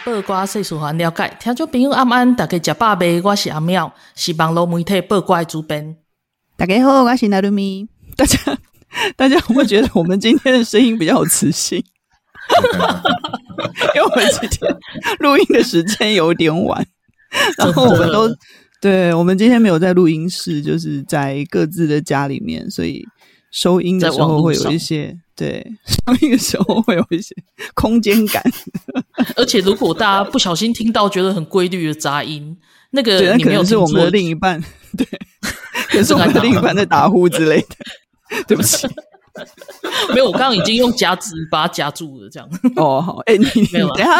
报挂新闻，互你知；报挂世事，还了解，听众朋友晚安，大家食饱未？我是阿妙，是网络媒体报瓜的主编。大家好，我是娜露咪。大家大家会觉得我们今天的声音比较有磁性，因为我们今天录音的时间有点晚，然后我们都对，我们今天没有在录音室，就是在各自的家里面，所以收音的时候会有一些。对，上映的时候会有一些空间感，而且如果大家不小心听到觉得很规律的杂音，那个你没有可能是我们的另一半，对，可是我们的另一半在打呼之类的，对不起，没有，我刚刚已经用夹子把它夹住了，这样。哦，好，哎，你没有，等一下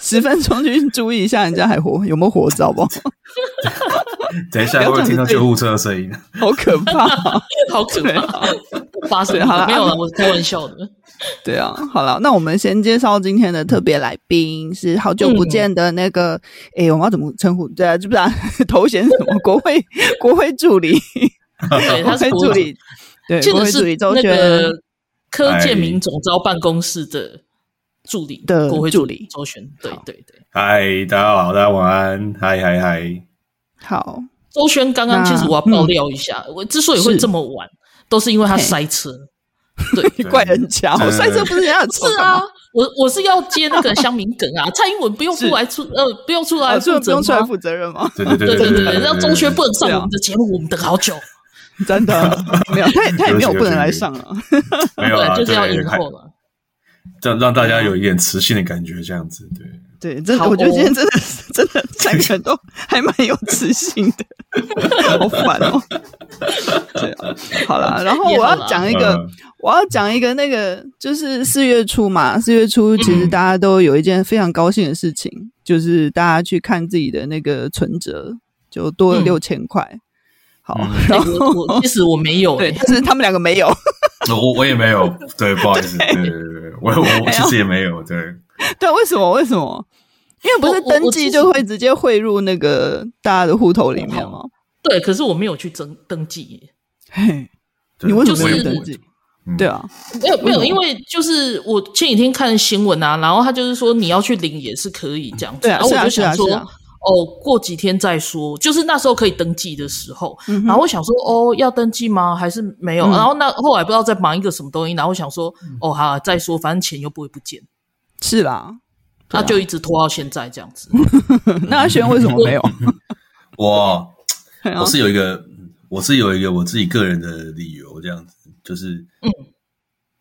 十分钟去注意一下人家还活有没有活着，好不好？等一下会不会听到救护车的声音？好可怕，好可怕。发生好了，没有了，我是开玩笑的。对啊，好了，那我们先介绍今天的特别来宾，是好久不见的那个，哎、嗯，我们要怎么称呼？对啊，知不知道 头衔是什么？国会国会助理，对，他是国会助理，对，国会助理周轩，那个柯建明总招办公室的助理的国会助理周轩，对对对。嗨，大家好，大家晚安。嗨嗨嗨，好，周轩刚刚其实我要爆料一下，我之所以会这么晚。都是因为他塞车，对，怪人家，我塞车不是人家的错。是啊，我我是要接那个乡民梗啊，蔡英文不用出来出呃，不用出来负责，不用出来负责任吗？对对对对对对，让周轩不能上我们的节目，我们等好久，真的 没有，他也他也没有不能来上啊，没有，就是要延后了，这样让大家有一点磁性的感觉，这样子，对。对，真的，我觉得今天真的是真的三个人都还蛮有磁性的，好烦哦。对啊，好啦，然后我要讲一个，我要讲一个那个，就是四月初嘛，四月初其实大家都有一件非常高兴的事情，嗯、就是大家去看自己的那个存折，就多了六千块。嗯、好，然后、欸、我，我其实我没有、欸，对，但是他们两个没有，我我也没有，对，不好意思，对对对，我我其实也没有，对。对，为什么？为什么？因为不是登记就会直接汇入那个大家的户头里面吗？对，可是我没有去登登记。嘿，你为什么没有登记？对啊，没有没有，因为就是我前几天看新闻啊，然后他就是说你要去领也是可以这样子。对啊，然后我就想说，哦，过几天再说，就是那时候可以登记的时候。然后我想说，哦，要登记吗？还是没有？然后那后来不知道在忙一个什么东西，然后我想说，哦，好，再说，反正钱又不会不见。是啦。他就一直拖到现在这样子。那阿轩为什么没有？我 我是有一个，我是有一个我自己个人的理由，这样子就是，嗯，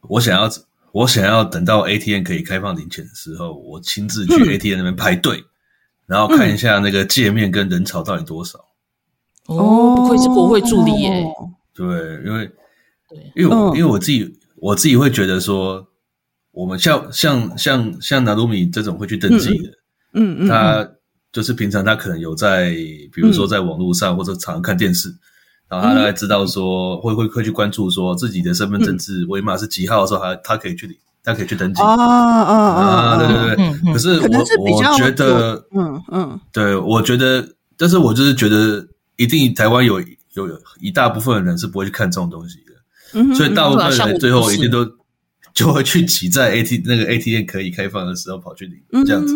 我想要我想要等到 ATM 可以开放领钱的时候，我亲自去 ATM 那边排队，然后看一下那个界面跟人潮到底多少。哦，不愧是国会助理耶。对，因为因为我因为我自己我自己会觉得说。我们像像像像拿鲁米这种会去登记的，嗯嗯，他就是平常他可能有在，比如说在网络上或者常常看电视，然后他大概知道说会会会去关注说自己的身份证字尾码是几号的时候，他他可以去领，他可以去登记。啊啊啊！对对对，可是我我觉得，嗯嗯，对，我觉得，但是我就是觉得，一定台湾有有一大部分的人是不会去看这种东西的，所以大部分人最后一定都。就会去挤在 AT 那个 ATM 可以开放的时候跑去领这样子，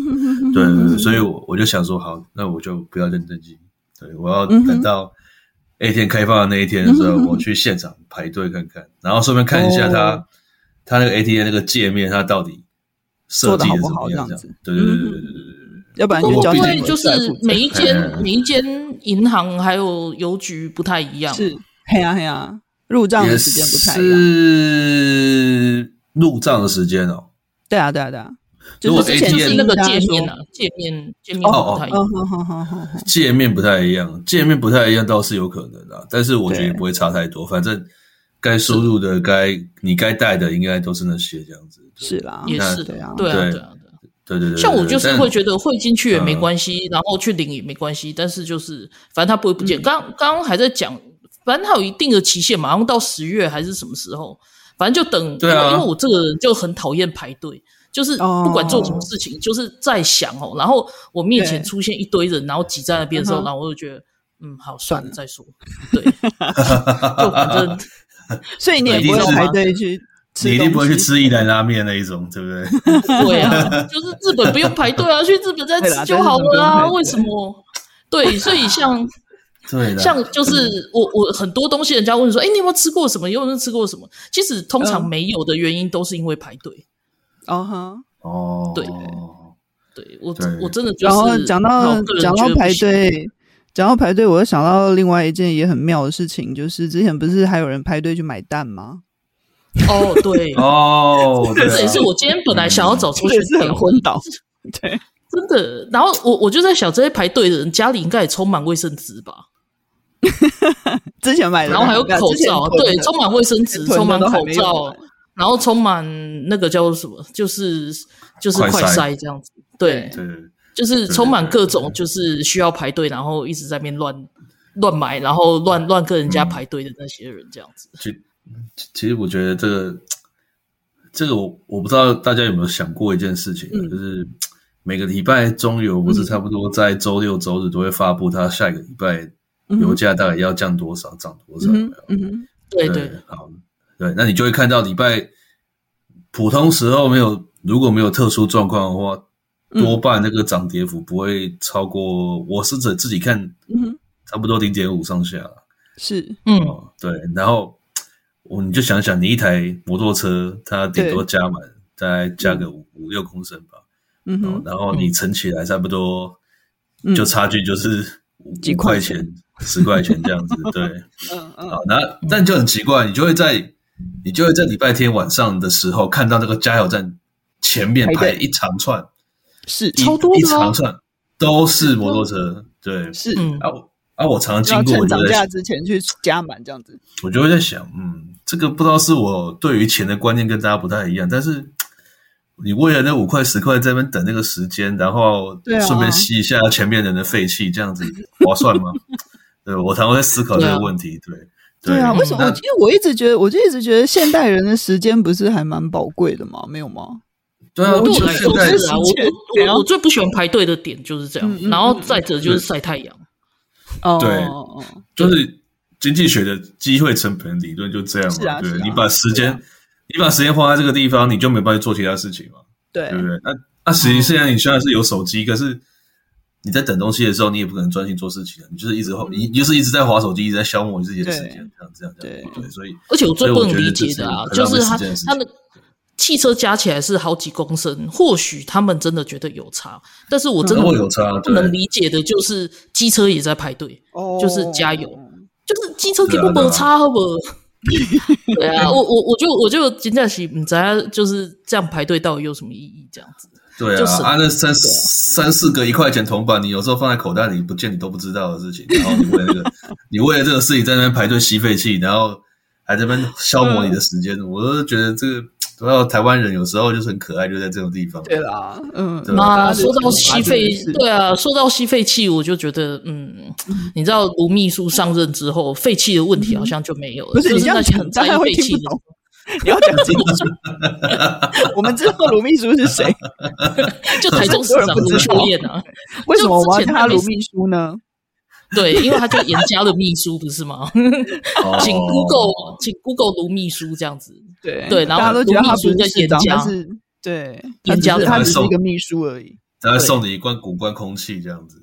对对对，所以我我就想说，好，那我就不要认登记，对，我要等到 ATM 开放的那一天的时候，我去现场排队看看，然后顺便看一下他他那个 ATM 那个界面，他到底设计的怎么样？这样子，对对对对对对对，要不然就交因为就是每一间 每一间银行还有邮局不太一样？是，嘿呀嘿呀，入账的时间不太一样。是入账的时间哦，对啊，对啊，对啊，就是之前是那个界面啊，界面界面不太一样，界面不太一样，界面不太一样倒是有可能的，但是我觉得也不会差太多，反正该输入的、该你该带的，应该都是那些这样子。是啦，也是对啊，对啊，对啊，对对对。像我就是会觉得汇进去也没关系，然后去领也没关系，但是就是反正他不会不见。刚刚刚还在讲，反正他有一定的期限嘛，马上到十月还是什么时候，反正就等。对啊，因为我这个人就很讨厌排队。就是不管做什么事情，oh. 就是在想哦，然后我面前出现一堆人，然后挤在那边的时候，然后我就觉得，嗯，好，算了，再说。对，就反正，所以你也不会排队去吃，你一定不会去吃一兰拉面那一种，对不对？对啊，就是日本不用排队啊，去日本再吃就好了啊。为什么？对，所以像，对，像就是我我很多东西，人家问说，哎，你有没有吃过什么？有没有吃过什么？其实通常没有的原因都是因为排队。哦哈，哦，对，对我我真的就是，然后讲到讲到排队，讲到排队，我又想到另外一件也很妙的事情，就是之前不是还有人排队去买蛋吗？哦，对，哦，这也是我今天本来想要走出去，是很昏倒，对，真的。然后我我就在想，这些排队的人家里应该也充满卫生纸吧？之前买的，然后还有口罩，对，充满卫生纸，充满口罩。然后充满那个叫做什么，就是就是快塞这样子，对，对，就是充满各种就是需要排队，然后一直在那边乱乱买，然后乱乱跟人家排队的那些人这样子。其其实我觉得这个这个我我不知道大家有没有想过一件事情，就是每个礼拜中油不是差不多在周六周日都会发布它下一个礼拜油价大概要降多少，涨多少？嗯，对对，好。对，那你就会看到礼拜普通时候没有，如果没有特殊状况的话，多半那个涨跌幅不会超过。嗯、我是指自己看，嗯，差不多零点五上下。是，嗯，对。然后我你就想想，你一台摩托车，它顶多加满，大概加个五五六公升吧。嗯，然后你乘起来差不多，就差距就是五块钱、十块钱这样子。对，嗯嗯。好，那但就很奇怪，你就会在。你就会在礼拜天晚上的时候看到那个加油站前面排一长串，是超多一长串都是摩托车，对，是啊啊！我常常经过，涨价之前去加满这样子，我就会在想，嗯，这个不知道是我对于钱的观念跟大家不太一样，但是你为了那五块十块在那边等那个时间，然后顺便吸一下前面人的废气，这样子划算吗？对，我常会在思考这个问题，对。对啊，为什么？因为我一直觉得，我就一直觉得现代人的时间不是还蛮宝贵的吗？没有吗？对啊，我觉得现在啊，我我我最不喜欢排队的点就是这样。然后再者就是晒太阳。哦，对，就是经济学的机会成本理论就这样嘛。对，你把时间，你把时间花在这个地方，你就没办法做其他事情嘛。对，对不对？那那实际现在你虽然是有手机，可是。你在等东西的时候，你也不可能专心做事情，你就是一直你就是一直在划手机，一直在消磨你自己的时间，这样这样这样。对，所以而且我最不能理解的啊，就是他他的汽车加起来是好几公升，或许他们真的觉得有差，但是我真的有差，不能理解的就是机车也在排队，就是加油，就是机车给不没差好不？对啊，我我我就我就真的是不知道就是这样排队到底有什么意义？这样子。对啊，啊，那三三四个一块钱铜板，你有时候放在口袋里不见你都不知道的事情，然后你为了这个，你为了这个事情在那边排队吸废气，然后还在那边消磨你的时间，我都觉得这个，主要台湾人有时候就是很可爱，就在这种地方。对啦，嗯，啊，说到吸废，对啊，说到吸废气，我就觉得，嗯，你知道卢秘书上任之后，废气的问题好像就没有了，就是那些很在意废气的。你要讲清楚，我们知道卢秘书是谁？就台中市长卢秀燕啊？为什么我要他卢秘书呢？对，因为他就严加的秘书，不是吗？请 Google，请 Google 卢秘书这样子。对对，然后大家都觉得他不是，对，演讲他只是一个秘书而已。他会送你一罐古关空气这样子。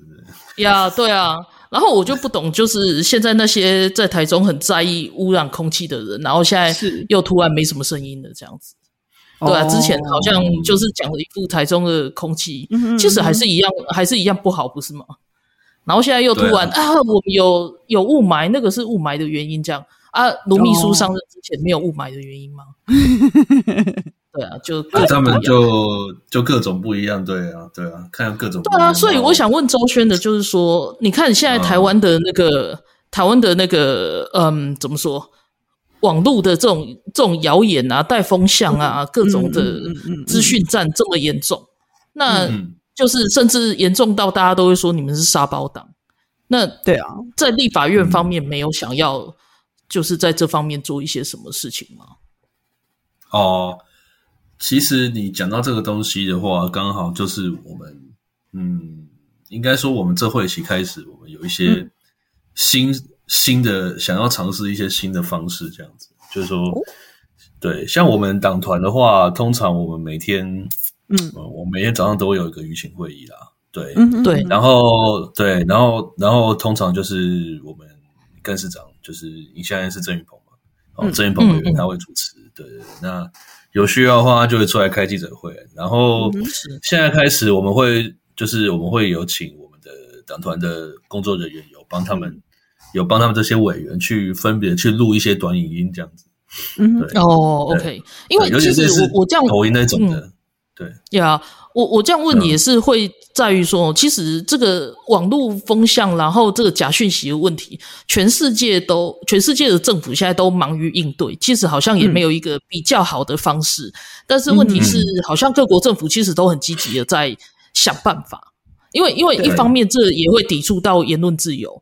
呀，对啊。然后我就不懂，就是现在那些在台中很在意污染空气的人，然后现在又突然没什么声音了，这样子。对啊，之前好像就是讲了一副台中的空气，其实还是一样，还是一样不好，不是吗？然后现在又突然啊，我们有有雾霾，那个是雾霾的原因，这样啊？卢秘书上任之前没有雾霾的原因吗？对啊，就他们就就各种不一样，对啊，对啊，看各种。对啊，所以我想问周轩的，就是说，你看现在台湾的那个台湾的那个，嗯，怎么说？网络的这种这种谣言啊、带风向啊、各种的资讯战这么严重，那就是甚至严重到大家都会说你们是沙包党。那对啊，在立法院方面没有想要就是在这方面做一些什么事情吗？哦，其实你讲到这个东西的话，刚好就是我们嗯，应该说我们这会期开始，我们有一些新。嗯。新的想要尝试一些新的方式，这样子就是说，对，像我们党团的话，通常我们每天，嗯，我每天早上都会有一个舆情会议啦，对，对，然后对，然后然后通常就是我们干事长就是你现在是郑云鹏嘛，哦，郑云鹏委员他会主持，对，那有需要的话，他就会出来开记者会，然后现在开始我们会就是我们会有请我们的党团的工作人员有帮他们。有帮他们这些委员去分别去录一些短影音，这样子。嗯，哦，OK，因为其实我我这样投音那种的，嗯、对。呀，我我这样问你也是会在于说，嗯、其实这个网络风向，然后这个假讯息的问题，全世界都全世界的政府现在都忙于应对，其实好像也没有一个比较好的方式。嗯、但是问题是，好像各国政府其实都很积极的在想办法，因为因为一方面这也会抵触到言论自由。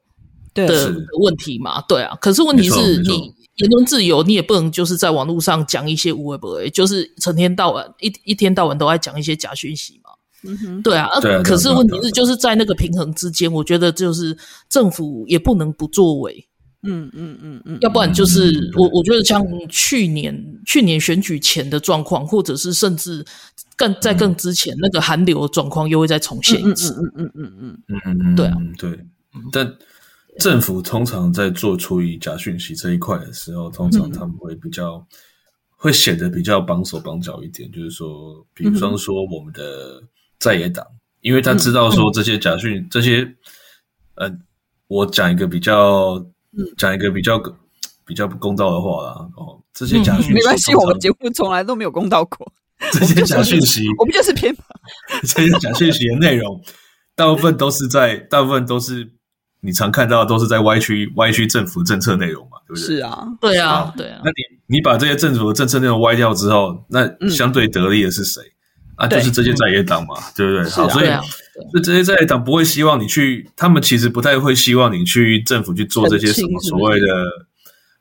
的问题嘛，对啊，可是问题是你言论自由，你也不能就是在网络上讲一些无为不为，就是成天到晚一一天到晚都在讲一些假讯息嘛，嗯哼，对啊，可是问题是就是在那个平衡之间，我觉得就是政府也不能不作为，嗯嗯嗯嗯，要不然就是我我觉得像去年去年选举前的状况，或者是甚至更在更之前那个寒流的状况，又会再重现一次，嗯嗯嗯嗯嗯嗯，对啊，对，但。政府通常在做处理假讯息这一块的时候，通常他们会比较、嗯、会显得比较绑手绑脚一点。就是说，比方说我们的在野党，因为他知道说这些假讯、嗯、这些，呃，我讲一个比较，讲一个比较比较不公道的话啦。哦，这些假讯息、嗯、没关系，我们节目从来都没有公道过。这些假讯息，我们就是偏 这些假讯息的内容，大部分都是在，大部分都是。你常看到的都是在歪曲歪曲政府政策内容嘛，对不对？是啊，对啊，对啊。那你你把这些政府的政策内容歪掉之后，那相对得利的是谁？啊，就是这些在野党嘛，对不对？好，所以就这些在野党不会希望你去，他们其实不太会希望你去政府去做这些什么所谓的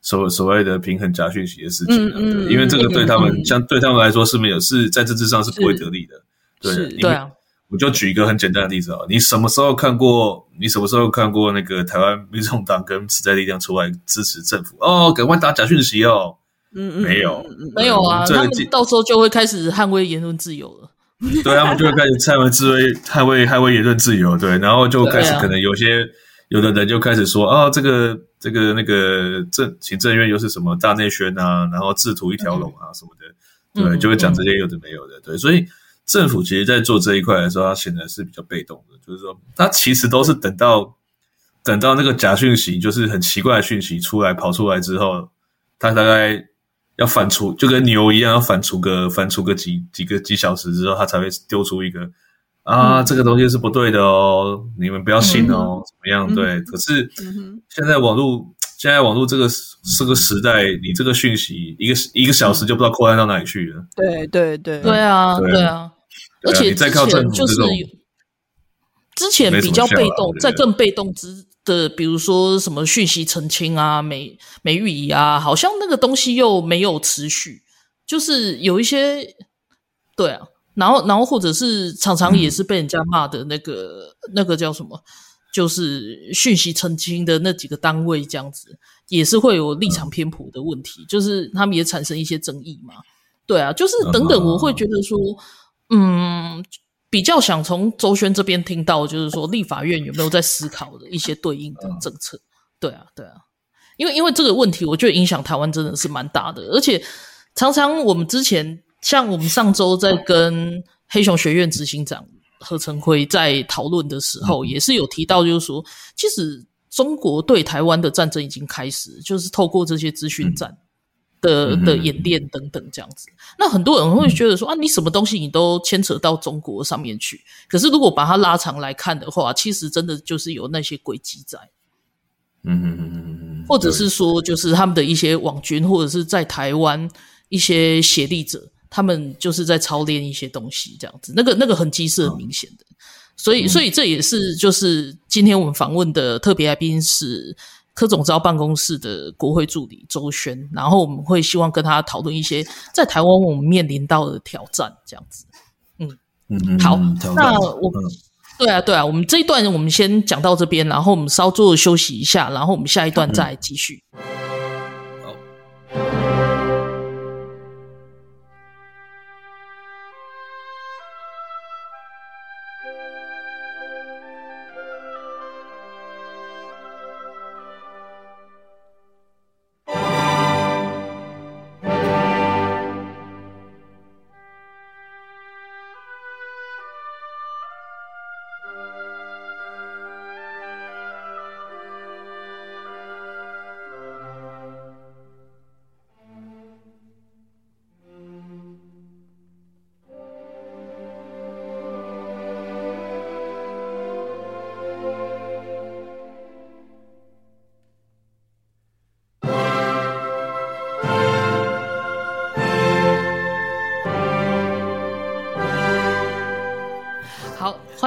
所所谓的平衡假讯息的事情，对，因为这个对他们像对他们来说是没有是在政治上是不会得利的，对，对啊。我就举一个很简单的例子啊，你什么时候看过？你什么时候看过那个台湾民众党跟时代力量出来支持政府？哦，赶快打假讯息哦！嗯嗯，没有，没有啊，他们到时候就会开始捍卫言论自由了。对，他们就会开始捍卫自卫、捍卫捍卫言论自由。对，然后就开始可能有些有的人就开始说啊，这个这个那个政行政院又是什么大内宣啊，然后制图一条龙啊什么的，对，就会讲这些有的没有的。对，所以。政府其实，在做这一块的时候，它显然是比较被动的。就是说，它其实都是等到等到那个假讯息，就是很奇怪的讯息出来跑出来之后，它大概要反刍，就跟牛一样，要反刍个反刍个几几个几小时之后，它才会丢出一个啊，这个东西是不对的哦，你们不要信哦，怎么样？对。可是现在网络，现在网络这个这个时代，你这个讯息一个一个小时就不知道扩散到哪里去了。对对对，对啊，对啊。而且之前就是之前比较被动，在更被动之的，比如说什么讯息澄清啊、美美玉仪啊，好像那个东西又没有持续，就是有一些对啊，然后然后或者是常常也是被人家骂的那个、嗯、那个叫什么，就是讯息澄清的那几个单位这样子，也是会有立场偏颇的问题，嗯、就是他们也产生一些争议嘛，对啊，就是等等，我会觉得说。嗯，比较想从周宣这边听到，就是说立法院有没有在思考的一些对应的政策？嗯、对啊，对啊，因为因为这个问题，我觉得影响台湾真的是蛮大的，而且常常我们之前像我们上周在跟黑熊学院执行长何成辉在讨论的时候，嗯、也是有提到，就是说其实中国对台湾的战争已经开始，就是透过这些资讯战。嗯的的演练等等这样子，那很多人会觉得说啊，你什么东西你都牵扯到中国上面去。可是如果把它拉长来看的话，其实真的就是有那些轨迹在。嗯嗯嗯嗯嗯。嗯，或者是说就是他们的一些网军，或者是在台湾一些协力者，他们就是在操练一些东西，这样子，那个那个痕迹是很明显的。所以，所以这也是就是今天我们访问的特别来宾是柯总召办公室的国会助理周轩，然后我们会希望跟他讨论一些在台湾我们面临到的挑战，这样子。嗯嗯嗯，好，那我嗯对啊对啊，我们这一段我们先讲到这边，然后我们稍作休息一下，然后我们下一段再继续。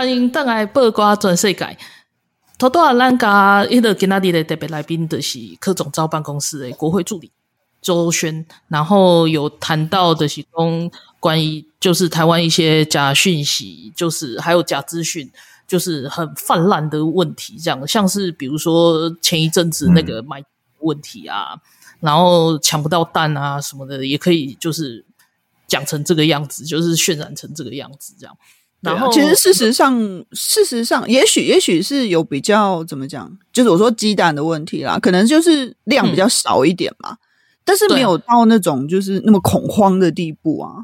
欢迎邓来八卦转世界。头多啊，咱家一个今天的特别来宾的是柯总召办公室的国会助理周轩，然后有谈到的是说关于就是台湾一些假讯息，就是还有假资讯，就是很泛滥的问题，这样像是比如说前一阵子那个买问题啊，嗯、然后抢不到蛋啊什么的，也可以就是讲成这个样子，就是渲染成这个样子，这样。然后，其实事实上，事实上，也许也许是有比较怎么讲，就是我说鸡蛋的问题啦，可能就是量比较少一点嘛，嗯、但是没有到那种就是那么恐慌的地步啊。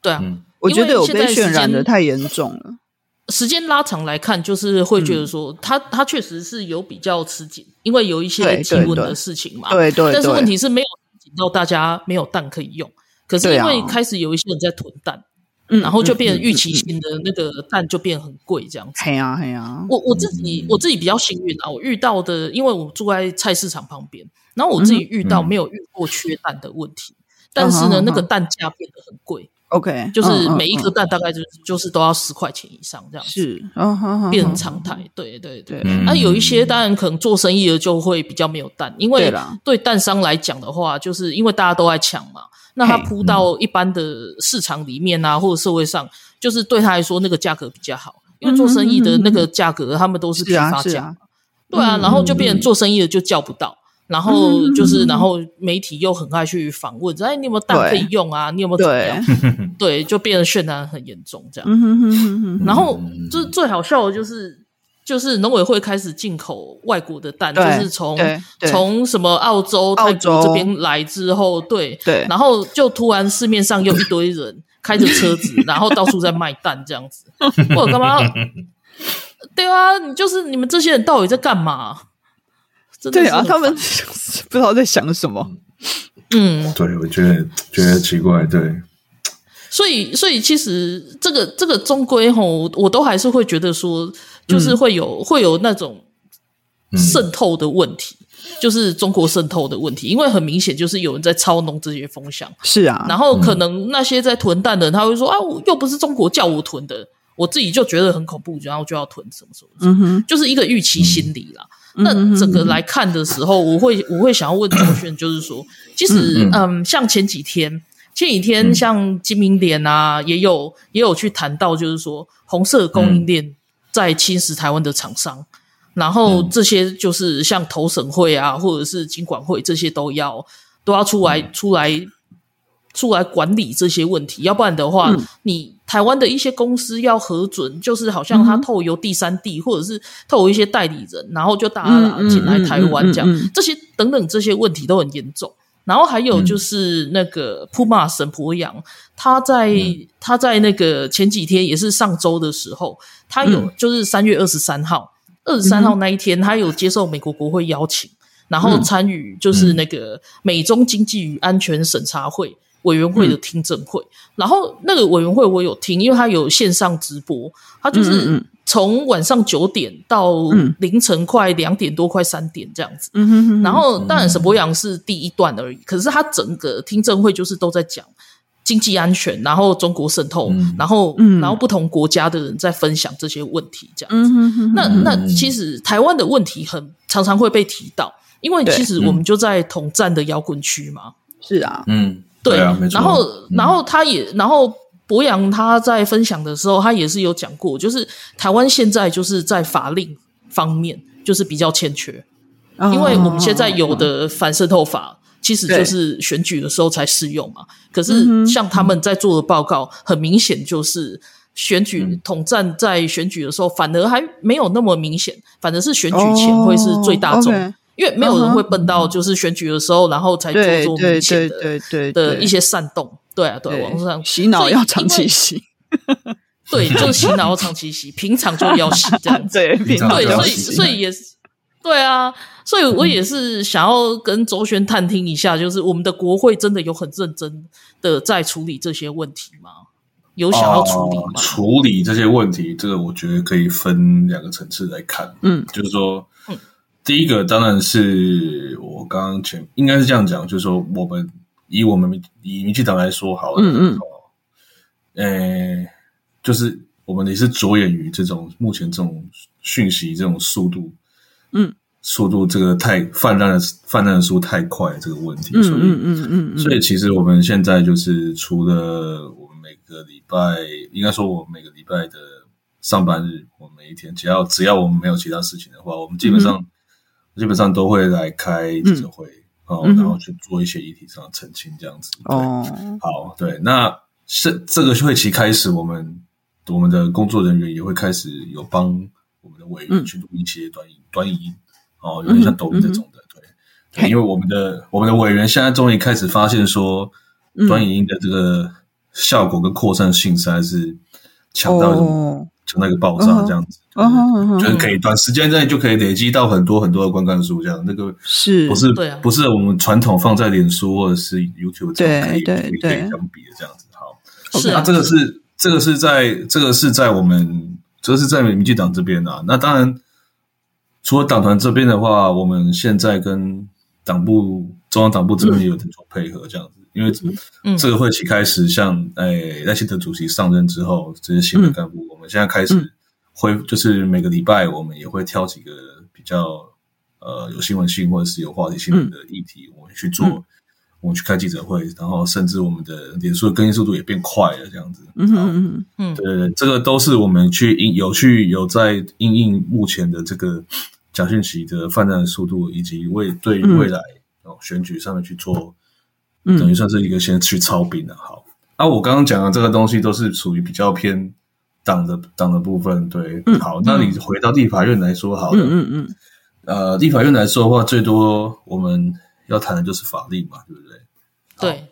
对啊，我觉得有被渲染的太严重了。时间拉长来看，就是会觉得说，它它确实是有比较吃紧，因为有一些基温的事情嘛。对对，对对。但是问题是没有吃紧到大家没有蛋可以用，可是因为开始有一些人在囤蛋。嗯，然后就变成预期性的那个蛋就变很贵这样子。嘿呀嘿呀，我我自己我自己比较幸运啊，我遇到的，因为我住在菜市场旁边，然后我自己遇到没有遇过缺蛋的问题，但是呢，那个蛋价变得很贵。OK，就是每一颗蛋大概就是就是都要十块钱以上这样子，是，变成常态。对对对，那有一些当然可能做生意的就会比较没有蛋，因为对蛋商来讲的话，就是因为大家都在抢嘛。那他铺到一般的市场里面啊，或者社会上，就是对他来说那个价格比较好，因为做生意的那个价格他们都是批发价，对啊，然后就变成做生意的就叫不到，然后就是然后媒体又很爱去访问，哎，你有没有蛋可以用啊？你有没有怎么样？对，就变得渲染很严重这样，然后就是最好笑的就是。就是农委会开始进口外国的蛋，就是从从什么澳洲、泰国这边来之后，对对，然后就突然市面上又一堆人 开着车子，然后到处在卖蛋这样子。我干嘛？对啊，你就是你们这些人到底在干嘛？对啊，他们不知道在想什么。嗯，对，我觉得觉得奇怪，对。所以，所以其实这个这个终归吼，我都还是会觉得说。就是会有、嗯、会有那种渗透的问题，嗯、就是中国渗透的问题，因为很明显就是有人在操弄这些风向。是啊，然后可能那些在囤蛋的人，他会说啊，我又不是中国叫我囤的，我自己就觉得很恐怖，然后就要囤什么什么，嗯哼，就是一个预期心理啦。嗯、那整个来看的时候，我会我会想要问周宣，就是说，其实嗯，嗯，像前几天前几天像金明点啊，也有也有去谈到，就是说红色供应链。嗯在侵蚀台湾的厂商，然后这些就是像投审会啊，或者是经管会，这些都要都要出来出来出来管理这些问题，要不然的话，嗯、你台湾的一些公司要核准，就是好像他透由第三地，或者是透过一些代理人，然后就大家进来台湾这样，这些等等这些问题都很严重。然后还有就是那个铺马沈伯洋，他在、嗯、他在那个前几天也是上周的时候，他有就是三月二十三号，二十三号那一天，他有接受美国国会邀请，然后参与就是那个美中经济与安全审查会委员会的听证会。然后那个委员会我有听，因为他有线上直播，他就是从晚上九点到凌晨快两点多，快三点这样子。嗯哼哼。然后当然沈博阳是第一段而已，可是他整个听证会就是都在讲经济安全，然后中国渗透，嗯、然后、嗯、然后不同国家的人在分享这些问题这样子。嗯、哼哼那那其实台湾的问题很常常会被提到，因为其实我们就在统战的摇滚区嘛。是啊，嗯，对，对啊，没错。然后然后他也然后。伯洋他在分享的时候，他也是有讲过，就是台湾现在就是在法令方面就是比较欠缺，哦、因为我们现在有的反渗透法其实就是选举的时候才适用嘛。可是像他们在做的报告，很明显就是选举统战在选举的时候反而还没有那么明显，反而是选举前会是最大众。哦因为没有人会笨到就是选举的时候，然后才做做明显的的一些煽动，对啊，对，网络上洗脑要长期洗，对，就是洗脑要长期洗，平常就要洗 这样子，对，对，所以所以也是，对啊，所以我也是想要跟周轩探听一下，就是我们的国会真的有很认真的在处理这些问题吗？有想要处理吗？处理这些问题，这个我觉得可以分两个层次来看，嗯，就是说。第一个当然是我刚刚前应该是这样讲，就是说我们以我们以民进党来说好了，嗯嗯，呃，就是我们也是着眼于这种目前这种讯息这种速度，嗯，速度这个太泛滥的泛滥的速度太快这个问题，所以嗯嗯嗯，所以其实我们现在就是除了我们每个礼拜，应该说我们每个礼拜的上班日，我们每一天只要只要我们没有其他事情的话，我们基本上。基本上都会来开记者会，嗯、哦，然后去做一些议题上的澄清，这样子。哦，好，对，那是这个会期开始，我们我们的工作人员也会开始有帮我们的委员去录一些短影、嗯、短影音，哦，有点像抖音这种的，嗯、对，对，因为我们的我们的委员现在终于开始发现说，短影音的这个效果跟扩散性实在是强到一种。哦就那个爆炸这样子，就是可以短时间内就可以累积到很多很多的观看数，这样那个是不是不是我们传统放在脸书或者是 YouTube 这样可以可以相比的这样子？好，是啊，这个是这个是在这个是在我们这个是在民进党这边啊。那当然，除了党团这边的话，我们现在跟党部中央党部这边也有在做配合这样子。因为这个会期开始，像诶赖清德主席上任之后，这些新的干部，我们现在开始会就是每个礼拜，我们也会挑几个比较呃有新闻性或者是有话题性的议题，我们去做，我们去开记者会，然后甚至我们的脸书的更新速度也变快了，这样子。嗯嗯嗯对对对，这个都是我们去应有去有在应应目前的这个假讯息的泛滥的速度，以及未对于未来哦选举上面去做。等于算是一个先去操兵的，好。啊，我刚刚讲的这个东西都是属于比较偏党的党的部分，对。好，那你回到立法院来说，好了，嗯嗯。呃，立法院来说的话，最多我们要谈的就是法令嘛，对不对？对。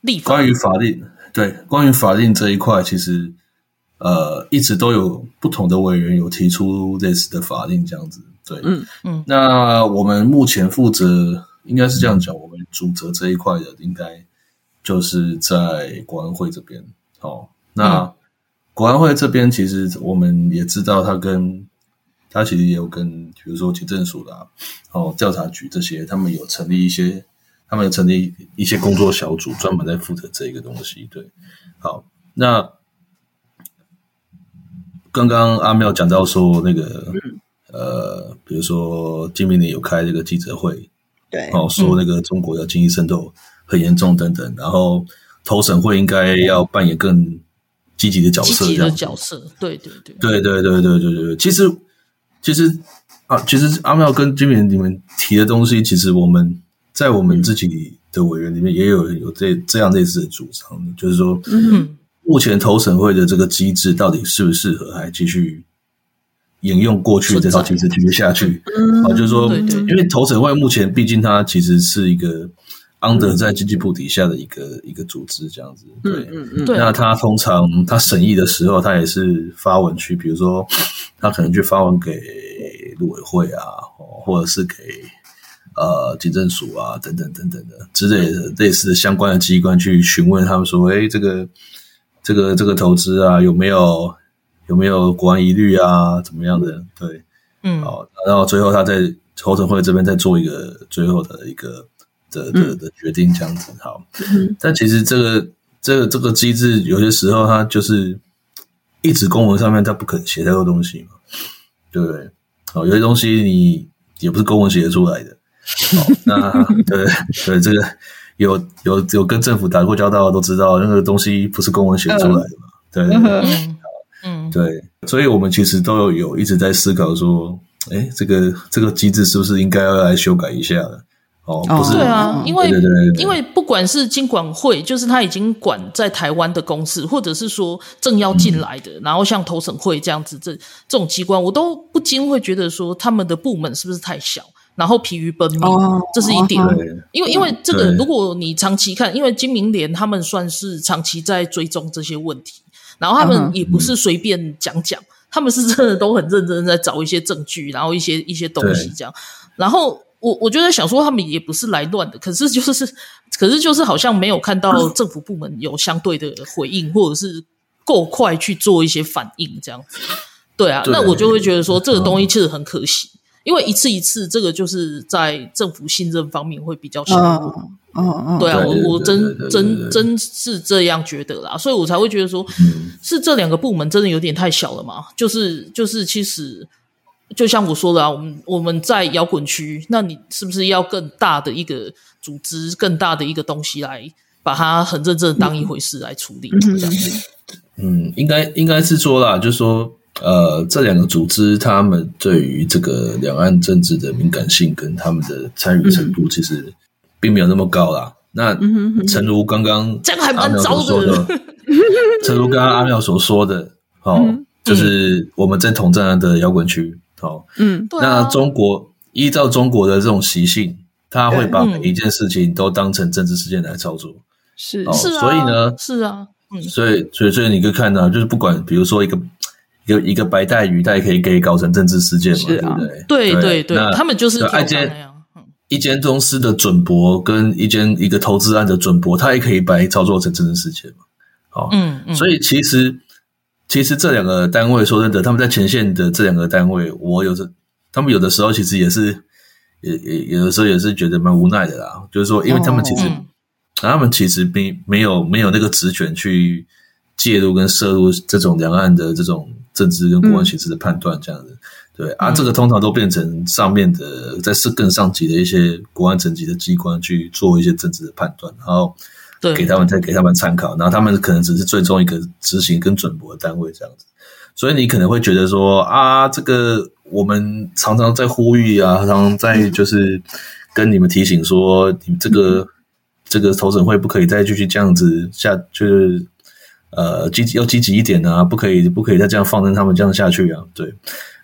立法。关于法令，对，关于法令这一块，其实呃，一直都有不同的委员有提出类似的法令这样子，对。嗯嗯。那我们目前负责。应该是这样讲，我们主责这一块的，应该就是在国安会这边。哦，那国安会这边，其实我们也知道，他跟他其实也有跟，比如说警政署啦，哦，调查局这些，他们有成立一些，他们有成立一些工作小组，专门在负责这个东西。对，好，那刚刚阿妙讲到说，那个呃，比如说今明年有开这个记者会。对，哦，说那个中国的经济渗透很严重等等，嗯、然后投审会应该要扮演更积极的角色，积极的角色，对对对，对对对对对对。其实其实啊，其实阿妙跟金敏你们提的东西，其实我们在我们自己的委员里面也有有这这样类似的主张，就是说，嗯，目前投审会的这个机制到底适不适合，还继续。沿用过去这套机制继续下去，啊，就是说，对对对，因为投审会目前毕竟它其实是一个 under 在经济部底下的一个一个组织这样子，对，嗯嗯，那他通常他审议的时候，他也是发文去，比如说他可能去发文给陆委会啊，或者是给呃警政署啊等等等等的之类的类似的相关的机关去询问他们说，哎，这个这个这个投资啊有没有？有没有国安疑虑啊？怎么样的？对，嗯，好，然后最后他在头审会这边再做一个最后的一个的的的决定，这样子。好，嗯、但其实这个这个这个机制有些时候它就是一纸公文上面它不可能写太多东西嘛，对不对？好，有些东西你也不是公文写得出来的。好，那 对对这个有有有跟政府打过交道的都知道，那个东西不是公文写出来的嘛，对对对。对，所以我们其实都有有一直在思考说，哎，这个这个机制是不是应该要来修改一下了？哦，不是，对啊，因为对对对对因为不管是金管会，就是他已经管在台湾的公司，或者是说正要进来的，嗯、然后像投审会这样子，这这种机关，我都不禁会觉得说，他们的部门是不是太小，然后疲于奔命，哦、这是一点。哦、因为因为这个，如果你长期看，因为金明联他们算是长期在追踪这些问题。然后他们也不是随便讲讲，uh. 他们是真的都很认真在找一些证据，然后一些一些东西这样。然后我我就在想说他们也不是来乱的，可是就是可是就是好像没有看到政府部门有相对的回应，或者是够快去做一些反应这样子。对啊，对那我就会觉得说这个东西其实很可惜。Uh. 因为一次一次，这个就是在政府信任方面会比较小。嗯嗯，对啊，我我真真真是这样觉得啦，所以我才会觉得说，是这两个部门真的有点太小了嘛？就是就是，其实就像我说的啊，我们我们在摇滚区，那你是不是要更大的一个组织，更大的一个东西来把它很认真的当一回事来处理？这样子。嗯，应该应该是说啦，就是说。呃，这两个组织，他们对于这个两岸政治的敏感性跟他们的参与程度，其实并没有那么高啦。那诚如刚刚这样还蛮糟的，诚如刚刚阿妙所说的，哦，就是我们在统战的摇滚区，哦，嗯，那中国依照中国的这种习性，他会把每一件事情都当成政治事件来操作，是是，所以呢，是啊，嗯，所以所以所以你可以看到，就是不管比如说一个。有一个白带鱼带可以给搞成政治事件嘛？对不对？对对对，他们就是一间一间公司的准博跟一间一个投资案的准博，它也可以把操作成真实事件嘛？好，嗯嗯。所以其实其实这两个单位说真的，他们在前线的这两个单位，我有时他们有的时候其实也是也也有的时候也是觉得蛮无奈的啦。就是说，因为他们其实他们其实没没有没有那个职权去介入跟涉入这种两岸的这种。政治跟国安形势的判断，这样子，嗯、对啊，这个通常都变成上面的，在是更上级的一些国安层级的机关去做一些政治的判断，然后给他们再给他们参考，然后他们可能只是最终一个执行跟准驳的单位这样子，所以你可能会觉得说啊，这个我们常常在呼吁啊，常常在就是跟你们提醒说，你们这个、嗯、这个投审会不可以再继续这样子下，就是。呃，积极要积极一点啊，不可以不可以再这样放任他们这样下去啊。对，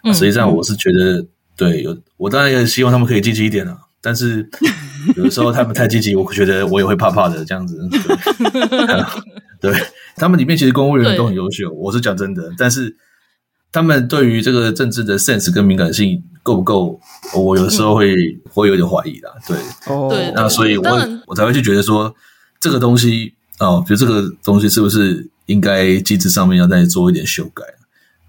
嗯、实际上我是觉得，嗯、对，有我当然也希望他们可以积极一点啊。但是 有的时候他们太积极，我觉得我也会怕怕的这样子。对，对他们里面其实公务员都很优秀，我是讲真的。但是他们对于这个政治的 sense 跟敏感性够不够，我有的时候会、嗯、会有点怀疑啦。对，哦，对，那所以我我才会去觉得说这个东西哦，比如这个东西是不是？应该机制上面要再做一点修改，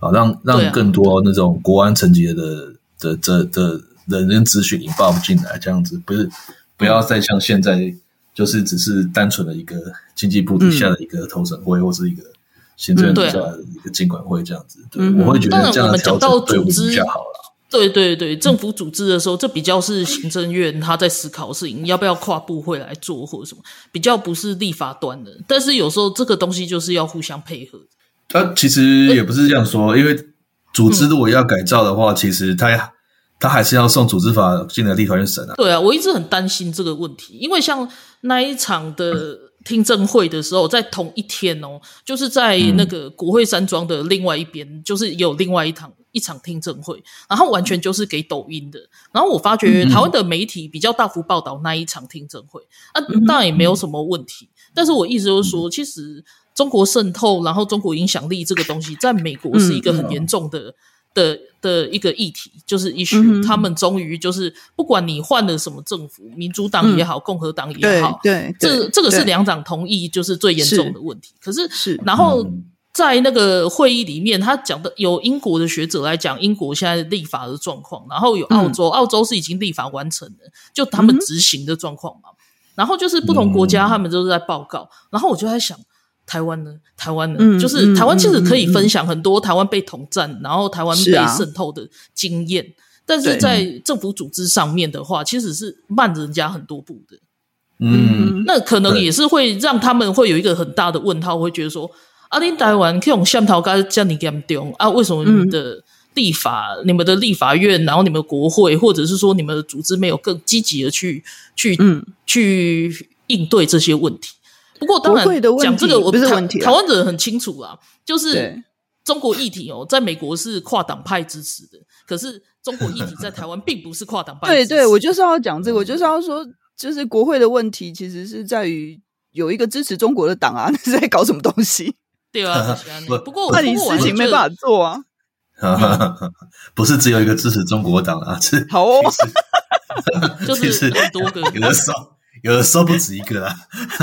好让让更多那种国安层级的的的的人跟资讯引爆进来，这样子不是不要再像现在就是只是单纯的一个经济部底下的一个投审会，或是一个行政底下的一个监管会这样子。对，我会觉得这样的调整对我们比较好了。对对对，政府组织的时候，这比较是行政院他在思考事情，要不要跨部会来做或者什么，比较不是立法端的。但是有时候这个东西就是要互相配合。他、啊、其实也不是这样说，因为组织如果要改造的话，嗯、其实他他还是要送组织法进来立法院审啊。对啊，我一直很担心这个问题，因为像那一场的听证会的时候，在同一天哦，就是在那个国会山庄的另外一边，嗯、就是有另外一场。一场听证会，然后完全就是给抖音的。然后我发觉台湾的媒体比较大幅报道那一场听证会，啊，当然也没有什么问题。但是我意思就是说，其实中国渗透，然后中国影响力这个东西，在美国是一个很严重的的的一个议题，就是一群他们终于就是不管你换了什么政府，民主党也好，共和党也好，对，这这个是两党同意，就是最严重的问题。可是是。然后。在那个会议里面，他讲的有英国的学者来讲英国现在立法的状况，然后有澳洲，嗯、澳洲是已经立法完成的，就他们执行的状况嘛。嗯、然后就是不同国家他们都是在报告，嗯、然后我就在想，台湾呢？台湾呢？嗯、就是台湾其实可以分享很多台湾被统战，嗯、然后台湾被渗透的经验，是啊、但是在政府组织上面的话，其实是慢人家很多步的。嗯，那可能也是会让他们会有一个很大的问号，会觉得说。啊，你台湾可以用线头该这样你严重啊？为什么你们的立法、嗯、你们的立法院，然后你们国会，或者是说你们的组织没有更积极的去去、嗯、去应对这些问题？不过当然讲这个，我不是问题台湾人很清楚啊，就是中国议题哦，在美国是跨党派支持的，可是中国议题在台湾并不是跨党派支持。对对，我就是要讲这个，我就是要说，就是国会的问题其实是在于有一个支持中国的党啊，那 是在搞什么东西？对啊，不，不过那你事情没办法做啊。不是只有一个支持中国党啊，是好哦，就是很多个，有的时候。有的时候不止一个啦，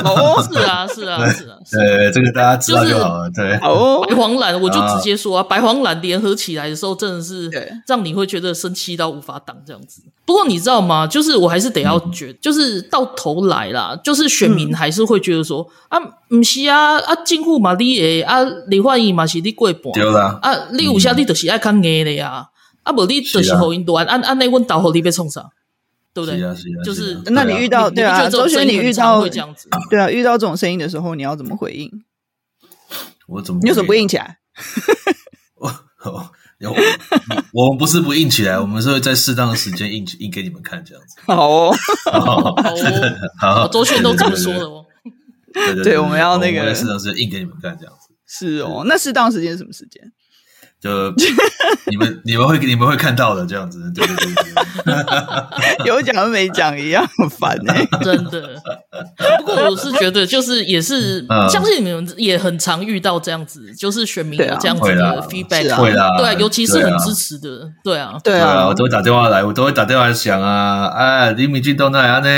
哦，是啊，是啊，是啊，对，这个大家知道就好了。对，哦，白黄蓝，我就直接说啊，白黄蓝联合起来的时候，真的是让你会觉得生气到无法挡这样子。不过你知道吗？就是我还是得要觉，就是到头来啦，就是选民还是会觉得说啊，唔是啊，啊，政府嘛，你诶啊，李焕英嘛是你过半，对啦，啊，你有啥你就是爱看硬的呀，啊，无你就是互因乱，按按那问导火你要创啥？对不对？就是，那你遇到对啊，周轩，你遇到会这样子，对啊，遇到这种声音的时候，你要怎么回应？我怎么？你为什么不硬起来？我 我我们不是不硬起来，我们是会在适当的时间硬硬给你们看，这样子。好哦，好，周轩都这么说的哦。对对对，我们要那个在适当时间硬给你们看，这样子。是哦，那适当时间是什么时间？就你们你们会你们会看到的这样子，对对对，有讲跟没讲一样，很烦哎，真的。不过我是觉得，就是也是相信你们也很常遇到这样子，就是选民有这样子的 feedback，会啦，对，尤其是很支持的，对啊，对啊，我都会打电话来，我都会打电话想啊，哎，李敏俊都那样呢，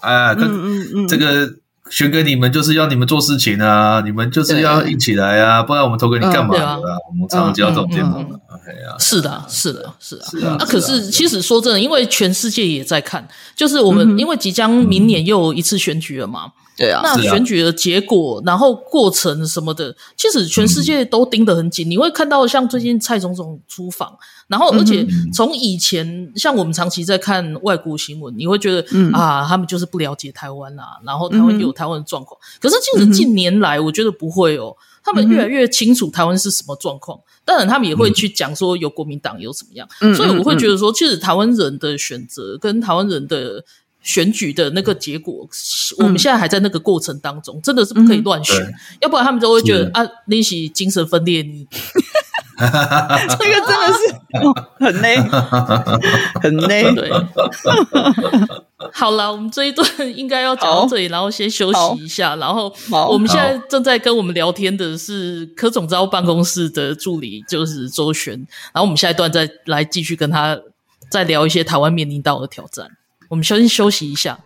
哎，嗯嗯这个。选给你们就是要你们做事情啊，你们就是要硬起来啊，不然我们投给你干嘛的？我们常常接到这种电话。是的，是的，是的，是的。啊，可是其实说真的，因为全世界也在看，就是我们因为即将明年又有一次选举了嘛。对啊，那选举的结果，然后过程什么的，其实全世界都盯得很紧。你会看到像最近蔡总统出访，然后而且从以前像我们长期在看外国新闻，你会觉得啊，他们就是不了解台湾啊，然后台湾有台湾的状况。可是其实近年来，我觉得不会哦，他们越来越清楚台湾是什么状况。当然，他们也会去讲说有国民党有怎么样，所以我会觉得说，其实台湾人的选择跟台湾人的。选举的那个结果，我们现在还在那个过程当中，真的是不可以乱选，要不然他们就会觉得啊，你是精神分裂，你 这个真的是很 累，很累。对，好了，我们这一段应该要讲到这里，然后先休息一下。然后我们现在正在跟我们聊天的是柯总招办公室的助理，就是周璇。然后我们下一段再来继续跟他再聊一些台湾面临到的挑战。我们先休息一下。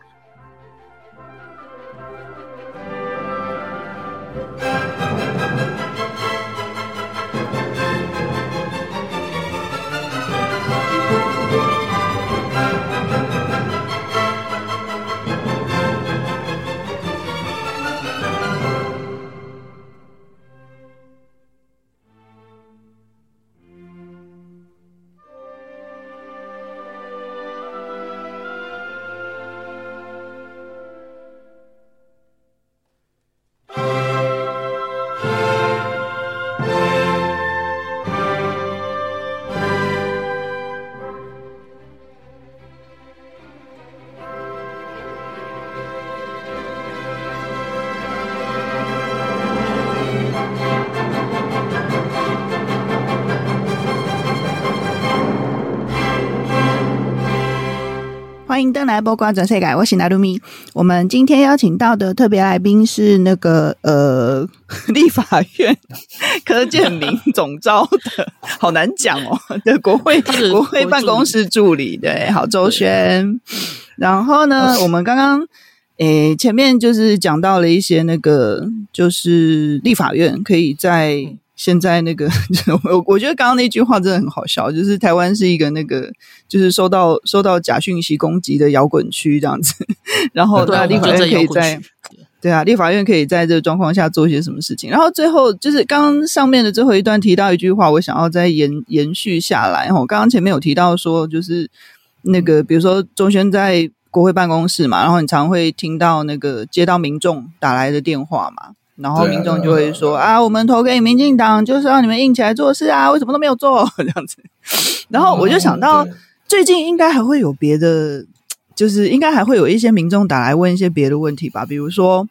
欢迎登来播瓜转世改，我是奈鲁米。我们今天邀请到的特别来宾是那个呃，立法院柯建明总召的，好难讲哦，的国会国会办公室助理，对，好周轩。然后呢，我们刚刚诶前面就是讲到了一些那个，就是立法院可以在。现在那个，我我觉得刚刚那句话真的很好笑，就是台湾是一个那个，就是受到受到假讯息攻击的摇滚区这样子。然后，对啊，立法院可以在，对啊，立法院可以在这个状况下做些什么事情。然后最后就是刚刚上面的最后一段提到一句话，我想要再延延续下来。然后刚刚前面有提到说，就是那个比如说中轩在国会办公室嘛，然后你常会听到那个接到民众打来的电话嘛。然后民众就会说啊，啊，啊，我们投给民进党就是让你们硬起来做事啊，为什么都没有做 这样子？然后我就想到，最近应该还会有别的，就是应该还会有一些民众打来问一些别的问题吧，比如说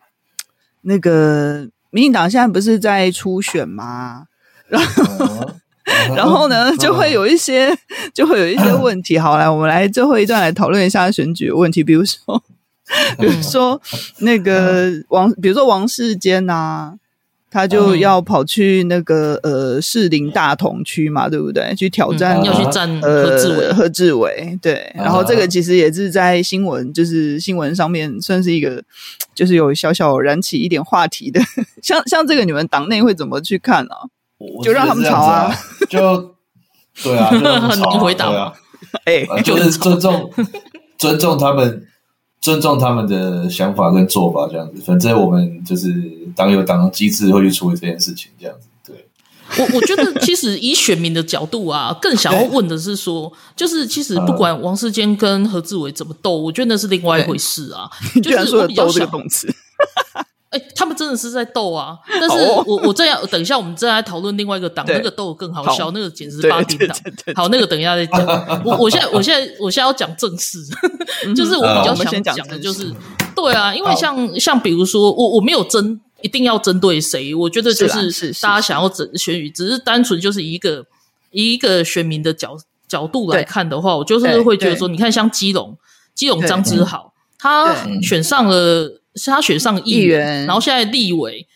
那个民进党现在不是在初选吗？然后然后呢，就会有一些就会有一些问题。好，来，我们来最后一段来讨论一下选举的问题，比如说。比 如说那个王，比如说王世坚呐、啊，他就要跑去那个呃士林大同区嘛，对不对？去挑战、嗯、要去战何志伟，何志伟对。然后这个其实也是在新闻，就是新闻上面算是一个，就是有小小燃起一点话题的。像像这个，你们党内会怎么去看呢、啊？就让他们吵啊，就对啊，就 啊很难回答啊。哎、欸，就是尊重尊重他们。尊重他们的想法跟做法，这样子。反正我们就是党有党的机制，会去处理这件事情，这样子。对，我我觉得，其实以选民的角度啊，更想要问的是说，就是其实不管王世坚跟何志伟怎么斗，我觉得那是另外一回事啊。就是我比较想。哎、欸，他们真的是在斗啊！但是我我这样等一下，我们再来讨论另外一个党，那个斗更好笑，好那个简直是八点档。好，那个等一下再讲。我我现在我现在我现在要讲正事，就是我比较想讲的就是，对啊，因为像像比如说，我我没有针一定要针对谁，我觉得就是大家想要整选举，只是单纯就是一个一个选民的角角度来看的话，我就是会觉得说，你看像基隆基隆张之豪，他选上了。是他选上议员，然后现在立委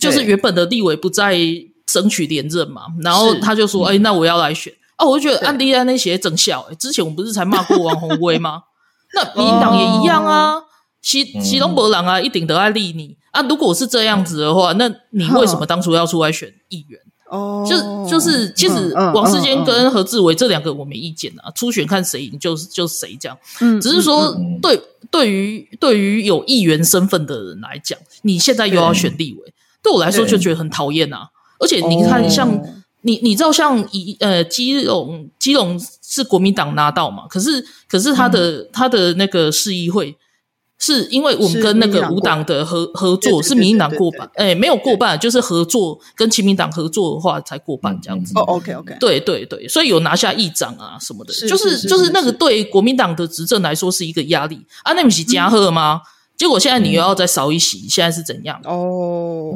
就是原本的立委不再争取连任嘛，然后他就说：“哎、欸，那我要来选。”哦，我就觉得安迪安那些整笑。哎，之前我们不是才骂过王宏威吗？那民进党也一样啊，西西东伯朗啊，一定得爱立你啊。如果是这样子的话，那你为什么当初要出来选议员？哦，就就是，其实王世坚跟何志伟这两个我没意见啊，初选看谁赢就是就谁这样。嗯，只是说对对于对于有议员身份的人来讲，你现在又要选立委，对我来说就觉得很讨厌啊。而且你看，像你你知道，像以呃基隆基隆是国民党拿到嘛，可是可是他的他的那个市议会。是因为我们跟那个无党的合合作，是民进党过半，哎，没有过半，就是合作跟亲民党合作的话才过半这样子。哦，OK OK，对对对，所以有拿下议长啊什么的，就是就是那个对国民党的执政来说是一个压力啊，那不是加贺吗？结果现在你又要再少一席，现在是怎样？哦，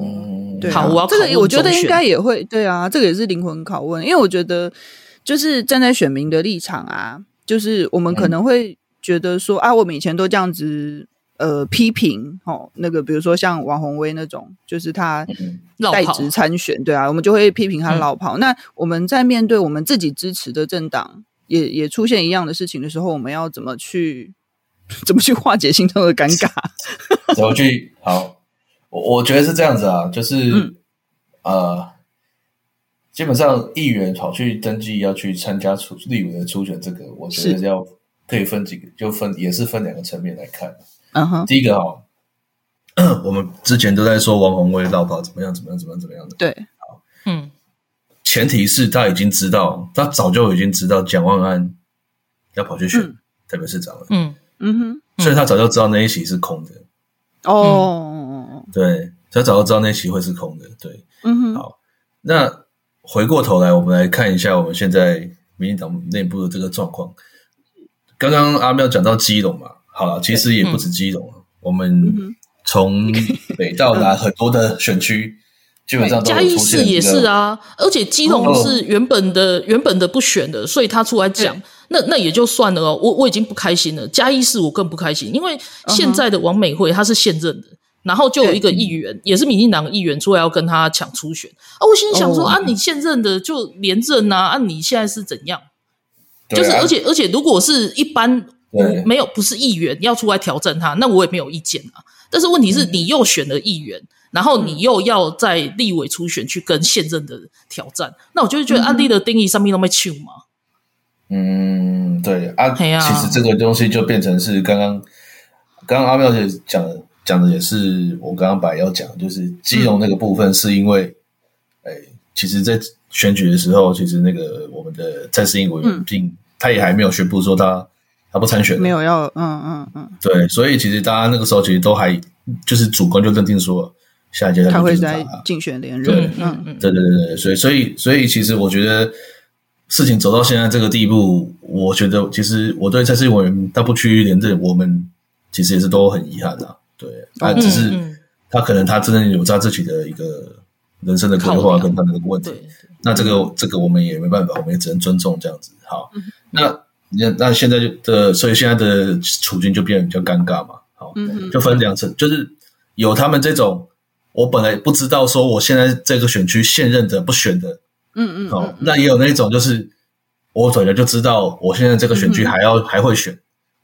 对，好，我要这个我觉得应该也会对啊，这个也是灵魂拷问，因为我觉得就是站在选民的立场啊，就是我们可能会觉得说啊，我们以前都这样子。呃，批评哦，那个比如说像王宏威那种，就是他代职参选，对啊，我们就会批评他老跑。嗯、那我们在面对我们自己支持的政党，也也出现一样的事情的时候，我们要怎么去怎么去化解心中的尴尬？怎么去？好，我我觉得是这样子啊，就是、嗯、呃，基本上议员跑去登记要去参加出立委的初选，这个我觉得要可以分几个，就分也是分两个层面来看。Uh huh. 第一个哈、哦，我们之前都在说王鸿薇落跑怎么样怎么样怎么样怎么样的。对，好，嗯，前提是他已经知道，他早就已经知道蒋万安要跑去选台北市长了。嗯嗯哼，所以他早就知道那一席是空的。哦、嗯，对，他早就知道那一席会是空的。对，嗯哼，好，那回过头来，我们来看一下我们现在民进党内部的这个状况。刚刚阿妙讲到基隆嘛。好了，其实也不止基隆，嗯、我们从北到南很多的选区，嗯、基本上都嘉义市也是啊，而且基隆是原本的、哦、原本的不选的，所以他出来讲，对那那也就算了哦。我我已经不开心了，嘉义市我更不开心，因为现在的王美惠她是现任的，然后就有一个议员，对也是民进党的议员出来要跟他抢初选啊。我心里想说、哦、啊，你现任的就连任啊，啊，你现在是怎样？啊、就是而且而且如果是一般。对。没有，不是议员要出来挑战他，那我也没有意见啊。但是问题是，你又选了议员，嗯、然后你又要在立委初选去跟现任的挑战，那我就觉得案例的定义上面都没去吗。嗯，对啊，其实这个东西就变成是刚刚刚刚阿妙姐讲的讲的也是我刚刚本来要讲，就是金融那个部分是因为，哎、嗯，其实，在选举的时候，其实那个我们的蔡适应委员并他也还没有宣布说他他不参选，没有要，嗯嗯嗯，对，所以其实大家那个时候其实都还就是主观就认定说下一届他，他会在竞选连任，对，嗯嗯，对对对对，所以所以所以其实我觉得。事情走到现在这个地步，我觉得其实我对蔡适应委员他不区域连任，我们其实也是都很遗憾的。对，啊，只是他可能他真的有他自己的一个人生的规划跟他的问题。那这个这个我们也没办法，我们也只能尊重这样子。好，那那那现在就的，所以现在的处境就变得比较尴尬嘛。好，就分两层，就是有他们这种，我本来不知道说我现在这个选区现任的不选的。嗯嗯，好，那也有那种，就是我本来就知道，我现在这个选区还要、嗯、还会选，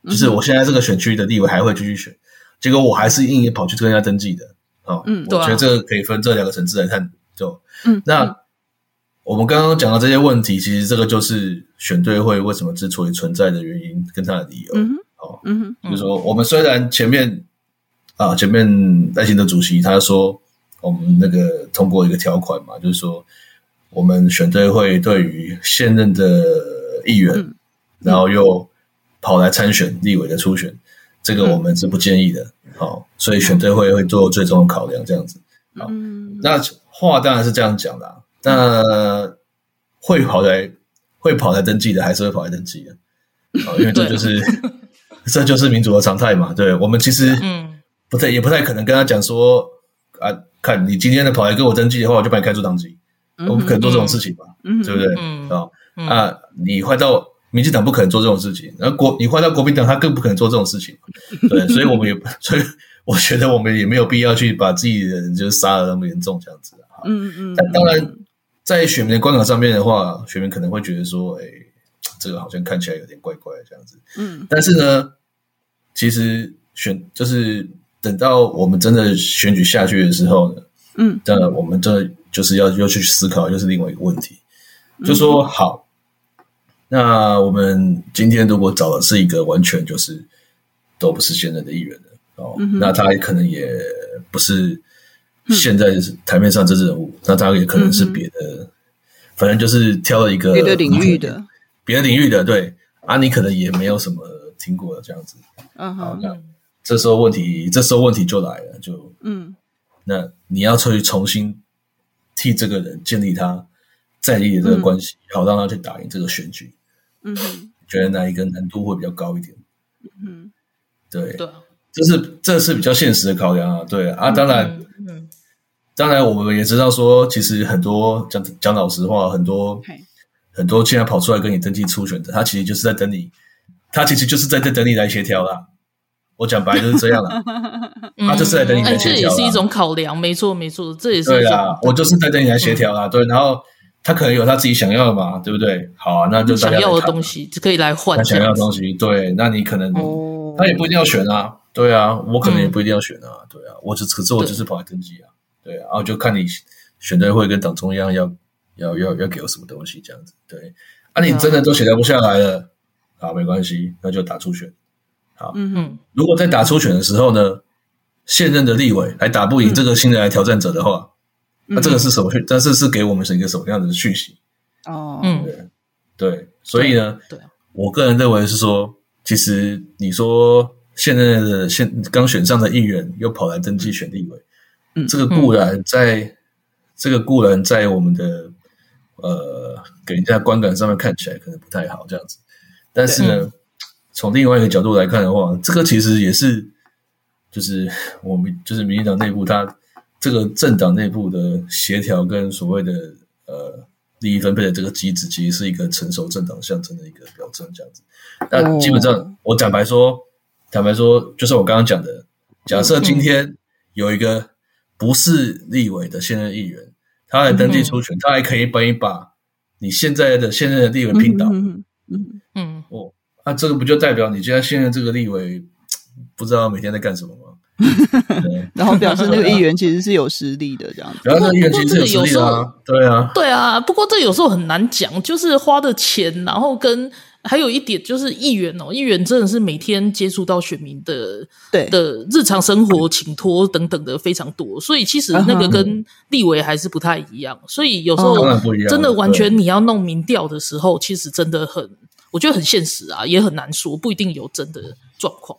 就是我现在这个选区的地位还会继续选，结果我还是硬硬跑去跟人家登记的。好，嗯，我觉得这个可以分这两个层次来看。就，嗯，那我们刚刚讲的这些问题，其实这个就是选对会为什么之所以存在的原因跟它的理由。嗯好，嗯就是说我们虽然前面啊，前面赖清德主席他说我们那个通过一个条款嘛，就是说。我们选对会对于现任的议员，嗯、然后又跑来参选立委的初选，这个我们是不建议的。好、嗯，所以选对会会做最终的考量，这样子。好，嗯、那话当然是这样讲的、啊，那会跑来会跑来登记的，还是会跑来登记的。好，因为这就是 这就是民主的常态嘛。对，我们其实嗯不太也不太可能跟他讲说啊，看你今天的跑来跟我登记的话，我就把你开除党籍。我不可能做这种事情吧，嗯、对不对？嗯、啊，嗯、啊，你换到民进党不可能做这种事情，然后国你换到国民党，他更不可能做这种事情。对，所以我们也，所以我觉得我们也没有必要去把自己的人就杀的那么严重这样子。嗯嗯。但当然，在选民的观感上面的话，选民可能会觉得说，哎，这个好像看起来有点怪怪的这样子。嗯。但是呢，其实选就是等到我们真的选举下去的时候呢，嗯，当然我们这。就是要要去思考，就是另外一个问题，就说好，那我们今天如果找的是一个完全就是都不是现任的议员的哦，那他可能也不是现在台面上政治人物，那他也可能是别的，反正就是挑了一个别的领域的，别的领域的，对。啊，你可能也没有什么听过的这样子，嗯，好，那这时候问题，这时候问题就来了，就嗯，那你要出去重新。替这个人建立他在意的这个关系，好让他去打赢这个选举。嗯，觉得哪一个难度会比较高一点？嗯，对，对，这是这是比较现实的考量啊。对啊，当然，嗯，当然我们也知道说，其实很多讲讲老实话，很多很多现在跑出来跟你登记初选的，他其实就是在等你，他其实就是在在等你来协调啦。我讲白就是这样了，他就是在等你来协调，这也是一种考量，没错没错，这也是对啊，我就是在等你来协调啦，对，然后他可能有他自己想要的嘛，对不对？好啊，那就想要的东西可以来换，他想要的东西，对，那你可能他也不一定要选啊，对啊，我可能也不一定要选啊，对啊，我只可是我就是跑来登记啊，对啊，然后就看你选对会跟党中央要要要要给我什么东西这样子，对，啊，你真的都协调不下来了，好，没关系，那就打初选。好，嗯哼，如果在打初选的时候呢，现任的立委还打不赢这个新人来挑战者的话，那这个是什么讯？但是是给我们是一个什么样的讯息？哦，嗯，对，所以呢，对，我个人认为是说，其实你说现任的现刚选上的议员又跑来登记选立委，嗯，这个固然在，这个固然在我们的呃给人家观感上面看起来可能不太好这样子，但是呢。从另外一个角度来看的话，这个其实也是，就是我们就是民进党内部，它这个政党内部的协调跟所谓的呃利益分配的这个机制，其实是一个成熟政党象征的一个表征，这样子。那基本上，我坦白说，坦白说，就是我刚刚讲的，假设今天有一个不是立委的现任议员，他来登记初选，他还可以帮你把你现在的现任的立委拼倒，嗯嗯哦。那、啊、这个不就代表你现在现在这个立委不知道每天在干什么吗？然后表示那个议员其实是有实力的，这样子。然后那个议员其实是有实力啊，对啊，对啊。不过这有时候很难讲，就是花的钱，然后跟还有一点就是议员哦，议员真的是每天接触到选民的对的日常生活、请托等等的非常多，所以其实那个跟立委还是不太一样。所以有时候真的完全你要弄民调的时候，其实真的很。我觉得很现实啊，也很难说，不一定有真的状况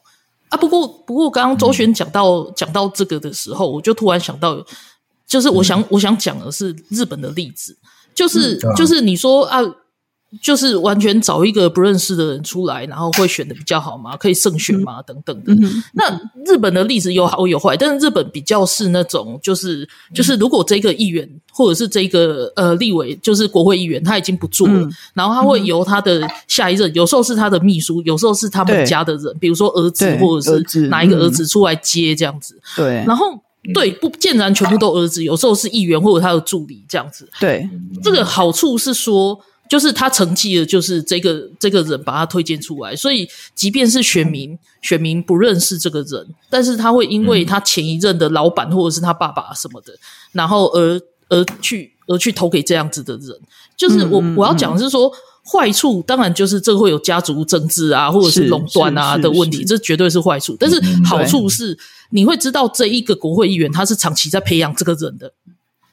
啊。不过，不过刚刚周璇讲到、嗯、讲到这个的时候，我就突然想到，就是我想、嗯、我想讲的是日本的例子，就是、嗯、就是你说啊。就是完全找一个不认识的人出来，然后会选的比较好吗？可以胜选吗？等等的。嗯、那日本的例子有好有坏，但是日本比较是那种，就是就是如果这个议员或者是这个呃立委，就是国会议员，他已经不做了，嗯、然后他会由他的下一任，有时候是他的秘书，有时候是他们家的人，比如说儿子或者是哪一个儿子出来接这样子。对，然后对不见然全部都儿子，有时候是议员或者他的助理这样子。对，这个好处是说。就是他成绩的，就是这个这个人把他推荐出来，所以即便是选民选民不认识这个人，但是他会因为他前一任的老板或者是他爸爸什么的，然后而而去而去投给这样子的人。就是我我要讲的是说，坏处当然就是这会有家族政治啊，或者是垄断啊的问题，这绝对是坏处。但是好处是你会知道这一个国会议员他是长期在培养这个人的，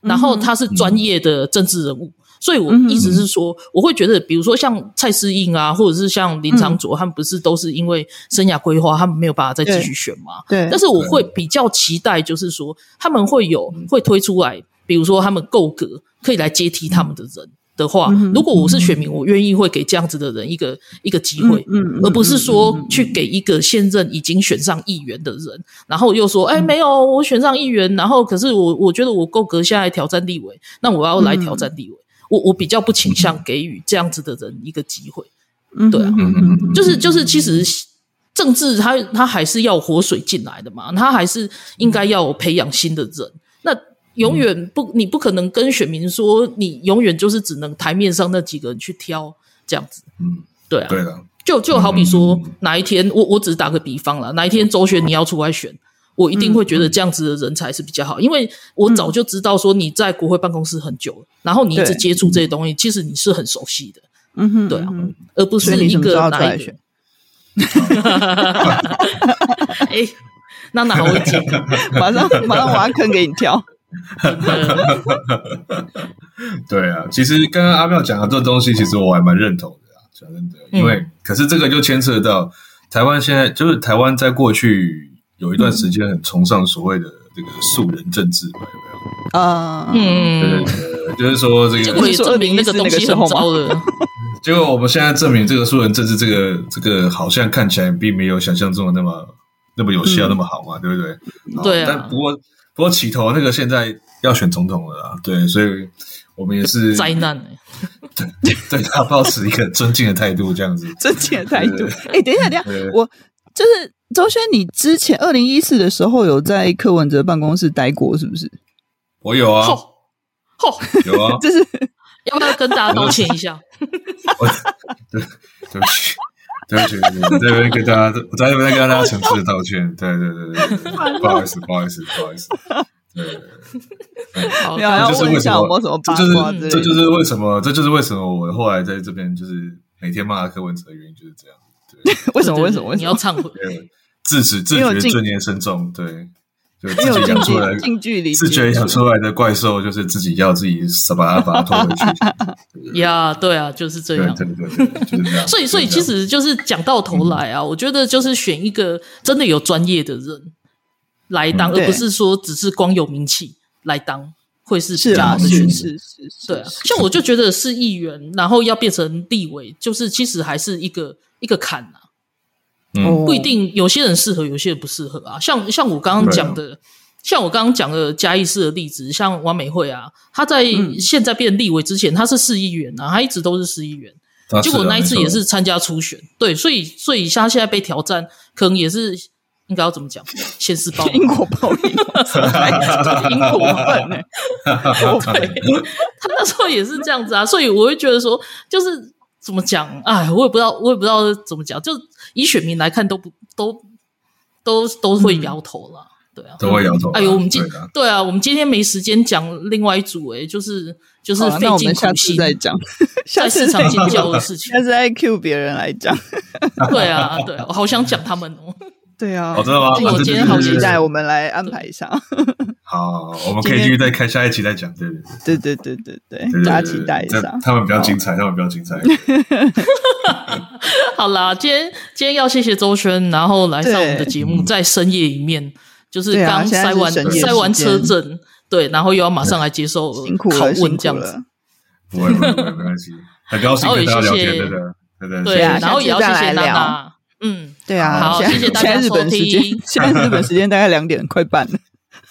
然后他是专业的政治人物。所以，我意思是说，我会觉得，比如说像蔡思应啊，或者是像林长佐，他们不是都是因为生涯规划，他们没有办法再继续选吗？对。但是，我会比较期待，就是说，他们会有会推出来，比如说他们够格可以来接替他们的人的话，如果我是选民，我愿意会给这样子的人一个一个机会，而不是说去给一个现任已经选上议员的人，然后又说，哎，没有，我选上议员，然后可是我我觉得我够格下来挑战立委，那我要来挑战立委。我我比较不倾向给予这样子的人一个机会，对啊，就是就是，其实政治它它还是要活水进来的嘛，它还是应该要培养新的人。那永远不，你不可能跟选民说，你永远就是只能台面上那几个人去挑这样子，嗯，对啊，对的，就就好比说哪一天，我我只是打个比方了，哪一天周旋你要出来选。我一定会觉得这样子的人才是比较好，因为我早就知道说你在国会办公室很久了，然后你一直接触这些东西，其实你是很熟悉的，嗯哼，对啊，而不是一个哪一个。哎，那哪会讲？马上马上挖坑给你跳。对啊，其实刚刚阿妙讲的这东西，其实我还蛮认同的啊，讲真的，因为可是这个就牵涉到台湾现在，就是台湾在过去。有一段时间很崇尚所谓的这个素人政治嘛，有没有？啊，嗯，对对对，就是说这个，结果也证明那个东西很糟的。结果我们现在证明这个素人政治，这个这个好像看起来并没有想象中的那么那么有效，那么好嘛，对不对？对。但不过不过起头那个现在要选总统了啦，对，所以我们也是灾难。对，对他保持一个尊敬的态度，这样子。尊敬的态度。哎，等一下，等一下，我就是。周轩，你之前二零一四的时候有在柯文哲办公室待过，是不是？我有啊，嚯，有啊，就是要不要跟大家道歉一下？对，对不起，对不起，我这边跟大家，我在这边跟大家诚挚的道歉。对对对对，不好意思，不好意思，不好意思。对，你要问一下有没有什么就是这就是为什么，这就是为什么我后来在这边就是每天骂柯文哲的原因就是这样。对，为什么？为什么？你要忏悔？自始自觉尊严深重，对，就自己养出来近距离，自觉养出来的怪兽，就是自己要自己把它把它拖回去。呀，对啊，就是这样，对对对，就是这样。所以，所以其实就是讲到头来啊，我觉得就是选一个真的有专业的人来当，而不是说只是光有名气来当，会是比较好的选择。是是，对啊。像我就觉得是议员，然后要变成立委，就是其实还是一个一个坎啊。嗯，不一定，有些人适合，有些人不适合啊。像像我刚刚讲的，啊、像我刚刚讲的嘉义市的例子，像王美惠啊，他在现在变立委之前，他是市议员啊，他一直都是市议员，啊、结果那一次也是参加初选，对，所以所以他现在被挑战，可能也是应该要怎么讲，先是报 因果报应，因果报应，他那时候也是这样子啊，所以我会觉得说，就是。怎么讲？哎，我也不知道，我也不知道怎么讲。就以选民来看，都不都都都会摇头了。对啊，都会摇头。哎呦，我们今对啊，我们今天没时间讲另外一组，哎，就是就是费尽苦心再讲，在市场尖叫的事情，下次 IQ 别人来讲。对啊，对，我好想讲他们哦。对啊，真的吗？我今天好期待，我们来安排一下。好，我们可以继续再开下一期再讲。对对对对对对，大家期待一下。他们比较精彩，他们比较精彩。好啦，今天今天要谢谢周轩，然后来上我们的节目，在深夜里面，就是刚塞完塞完车证，对，然后又要马上来接受拷问这样子。不会不会，没关系，很高兴跟大家聊天，对对对对，然后也要谢谢娜娜。嗯，对啊，好，谢谢大家收听。现在日本时间大概两点快半了。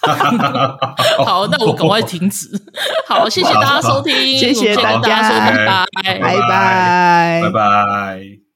好，那我赶快停止。好，谢谢大家收听，谢谢大家收听，拜拜，拜拜，拜拜。